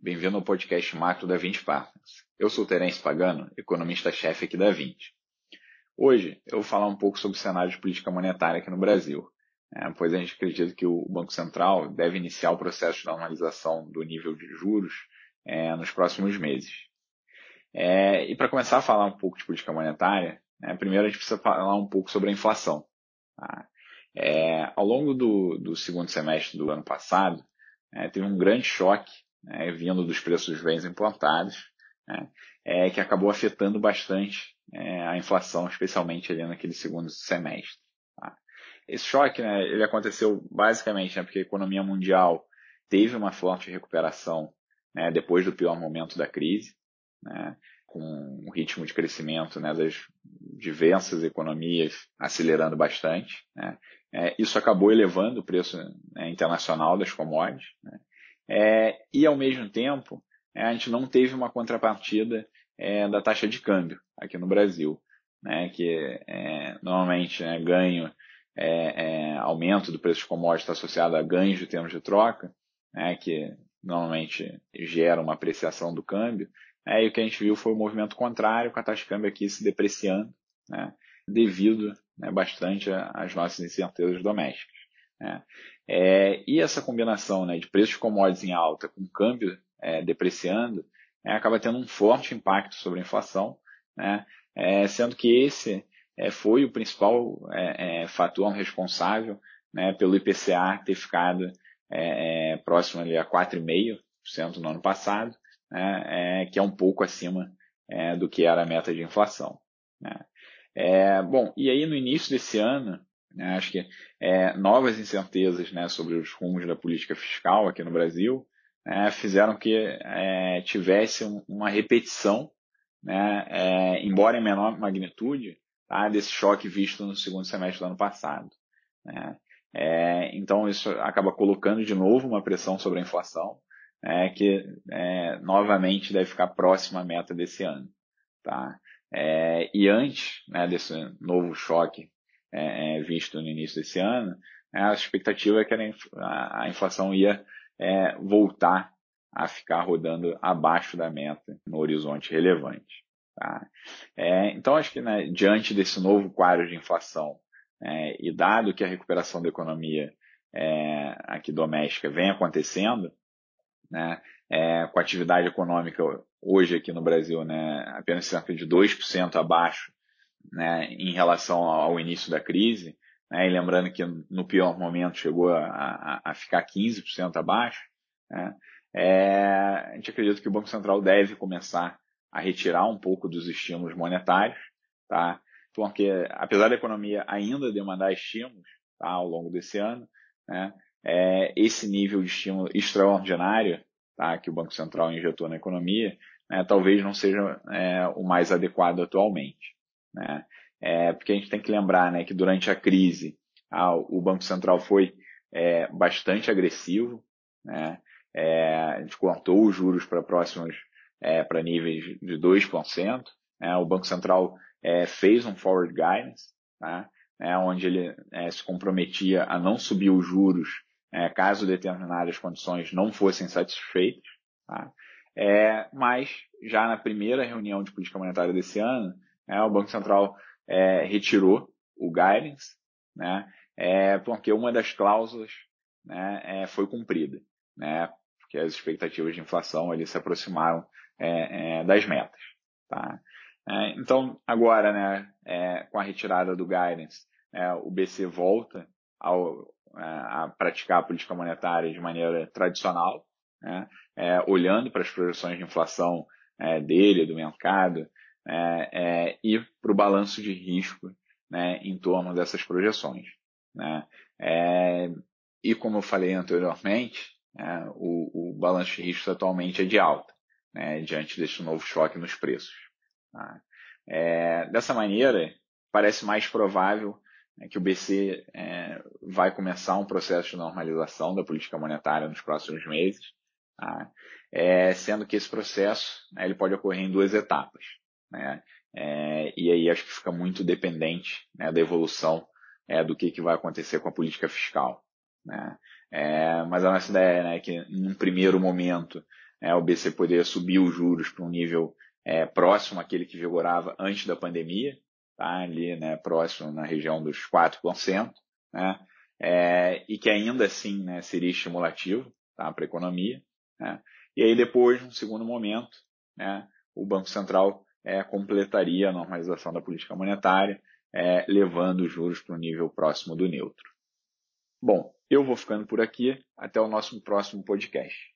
bem-vindo ao podcast Macro da 20 Partners. Eu sou Terence Pagano, economista-chefe aqui da 20. Hoje eu vou falar um pouco sobre o cenário de política monetária aqui no Brasil, é, pois a gente acredita que o Banco Central deve iniciar o processo de normalização do nível de juros é, nos próximos meses. É, e para começar a falar um pouco de política monetária, né, primeiro a gente precisa falar um pouco sobre a inflação. Tá? É, ao longo do, do, segundo semestre do ano passado, é, teve um grande choque né, vindo dos preços dos bens implantados, né, é, que acabou afetando bastante é, a inflação, especialmente ali naquele segundo semestre. Tá? Esse choque né, ele aconteceu basicamente né, porque a economia mundial teve uma forte recuperação né, depois do pior momento da crise, né, com um ritmo de crescimento né, das diversas economias acelerando bastante. Né. É, isso acabou elevando o preço né, internacional das commodities. Né. É, e, ao mesmo tempo, é, a gente não teve uma contrapartida é, da taxa de câmbio aqui no Brasil, né, que é, normalmente né, ganho, é, aumento do preço de commodities está associado a ganhos de termos de troca, né, que normalmente gera uma apreciação do câmbio, é, e o que a gente viu foi o um movimento contrário, com a taxa de câmbio aqui se depreciando, né, devido né, bastante às nossas incertezas domésticas. Né. É, e essa combinação né, de preços de commodities em alta com câmbio é, depreciando é, acaba tendo um forte impacto sobre a inflação, né, é, sendo que esse é, foi o principal é, fator responsável né, pelo IPCA ter ficado próximo ali a 4,5% no ano passado, né, é, que é um pouco acima é, do que era a meta de inflação. Né. É, bom, e aí no início desse ano, né, acho que é, novas incertezas né, sobre os rumos da política fiscal aqui no Brasil né, fizeram que é, tivesse uma repetição, né, é, embora em menor magnitude, tá, desse choque visto no segundo semestre do ano passado. Né. É, então isso acaba colocando de novo uma pressão sobre a inflação, é, que é, novamente deve ficar próxima à meta desse ano. Tá? É, e antes né, desse novo choque é, é, visto no início desse ano, né, a expectativa é que a, inflação ia é, voltar a ficar rodando abaixo da meta no horizonte relevante. Tá? então, acho que né, diante desse novo quadro de inflação e dado que a recuperação da economia aqui doméstica vem acontecendo, né, é, com a atividade econômica hoje aqui no Brasil né, apenas cerca de 2% abaixo né, em relação ao início da crise, né, e lembrando que no pior momento chegou a, a, a ficar 15% abaixo, né, é, a gente acredita que o Banco Central deve começar a retirar um pouco dos estímulos monetários, tá? porque apesar da economia ainda demandar estímulos tá, ao longo desse ano, né, é, esse nível de estímulo extraordinário tá, que o Banco Central injetou na economia, né, talvez não seja é, o mais adequado atualmente. Né? É, porque a gente tem que lembrar né, que durante a crise a, o Banco Central foi é, bastante agressivo, né? É, a gente cortou os juros para próximos é, para níveis de 2%. Né? O Banco Central fez um forward guidance, tá? onde ele se comprometia a não subir os juros é, caso determinadas condições não fossem satisfeitas. Tá? É, mas já na primeira reunião de política monetária desse ano, é, o Banco Central é, retirou o guidance, né, é, porque uma das cláusulas né, é, foi cumprida, né, porque as expectativas de inflação ali se aproximaram é, das metas. Tá? então, agora, né, com a retirada do guidance, o BC volta ao, a praticar a política monetária de maneira tradicional, né, é, olhando para as projeções de inflação é, dele, do mercado, é, é e para o balanço de risco né, em torno dessas projeções. Né. É, e como eu falei anteriormente, é, o, o, balanço de risco atualmente é de alta, né, diante desse novo choque nos preços. Tá. dessa maneira, parece mais provável é que o BC é, vai começar um processo de normalização da política monetária nos próximos meses, tá? é, sendo que esse processo né, ele pode ocorrer em duas etapas. Né? É, e aí acho que fica muito dependente né, da evolução é, do que, que vai acontecer com a política fiscal. Né? É, mas a nossa ideia né, é que, num primeiro momento, né, o BC poderia subir os juros para um nível é, próximo àquele que vigorava antes da pandemia, tá, ali né, próximo na região dos 4%, né, é, e que ainda assim né, seria estimulativo tá, para a economia. Né, e aí depois, no segundo momento, né, o Banco Central é, completaria a normalização da política monetária, é, levando os juros para um nível próximo do neutro. Bom, eu vou ficando por aqui. Até o nosso próximo podcast.